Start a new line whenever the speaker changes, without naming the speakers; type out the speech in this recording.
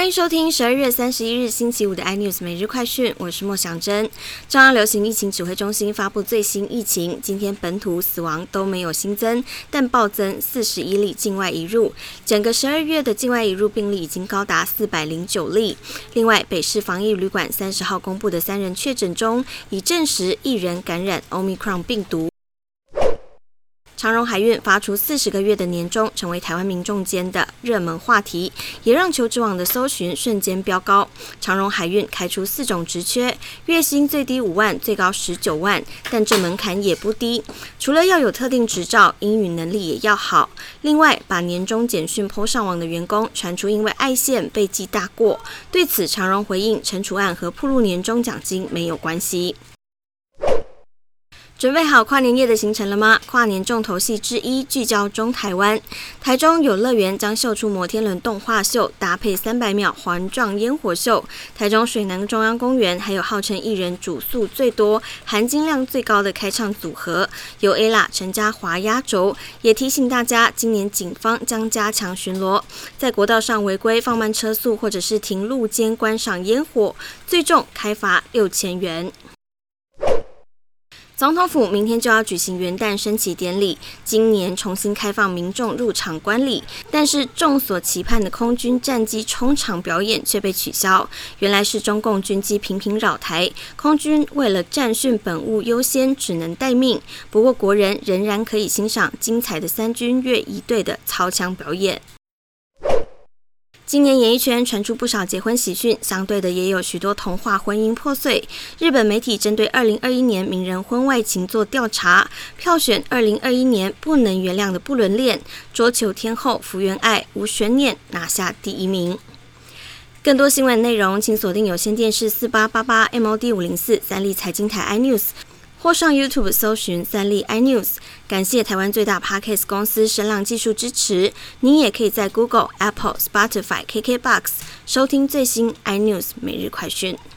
欢迎收听十二月三十一日星期五的 iNews 每日快讯，我是莫祥珍。中央流行疫情指挥中心发布最新疫情，今天本土死亡都没有新增，但暴增四十一例境外移入，整个十二月的境外移入病例已经高达四百零九例。另外，北市防疫旅馆三十号公布的三人确诊中，已证实一人感染 Omicron 病毒。长荣海运发出四十个月的年终，成为台湾民众间的热门话题，也让求职网的搜寻瞬间飙高。长荣海运开出四种职缺，月薪最低五万，最高十九万，但这门槛也不低。除了要有特定执照，英语能力也要好。另外，把年终简讯抛上网的员工，传出因为爱线被记大过。对此，长荣回应：惩处案和铺路年终奖金没有关系。准备好跨年夜的行程了吗？跨年重头戏之一聚焦中台湾，台中有乐园将秀出摩天轮动画秀，搭配三百秒环状烟火秀。台中水南中央公园还有号称艺人主诉最多、含金量最高的开唱组合，由 ella 陈嘉华压轴。也提醒大家，今年警方将加强巡逻，在国道上违规放慢车速或者是停路间观赏烟火，最重开罚六千元。总统府明天就要举行元旦升旗典礼，今年重新开放民众入场观礼，但是众所期盼的空军战机冲场表演却被取消。原来是中共军机频频扰台，空军为了战训本务优先，只能待命。不过国人仍然可以欣赏精彩的三军乐一队的操枪表演。今年演艺圈传出不少结婚喜讯，相对的也有许多童话婚姻破碎。日本媒体针对二零二一年名人婚外情做调查，票选二零二一年不能原谅的不伦恋，桌球天后福原爱无悬念拿下第一名。更多新闻内容，请锁定有线电视四八八八 MOD 五零四三立财经台 iNews。或上 YouTube 搜寻三立 iNews，感谢台湾最大 Podcast 公司声浪技术支持。您也可以在 Google、Apple、Spotify、KKBox 收听最新 iNews 每日快讯。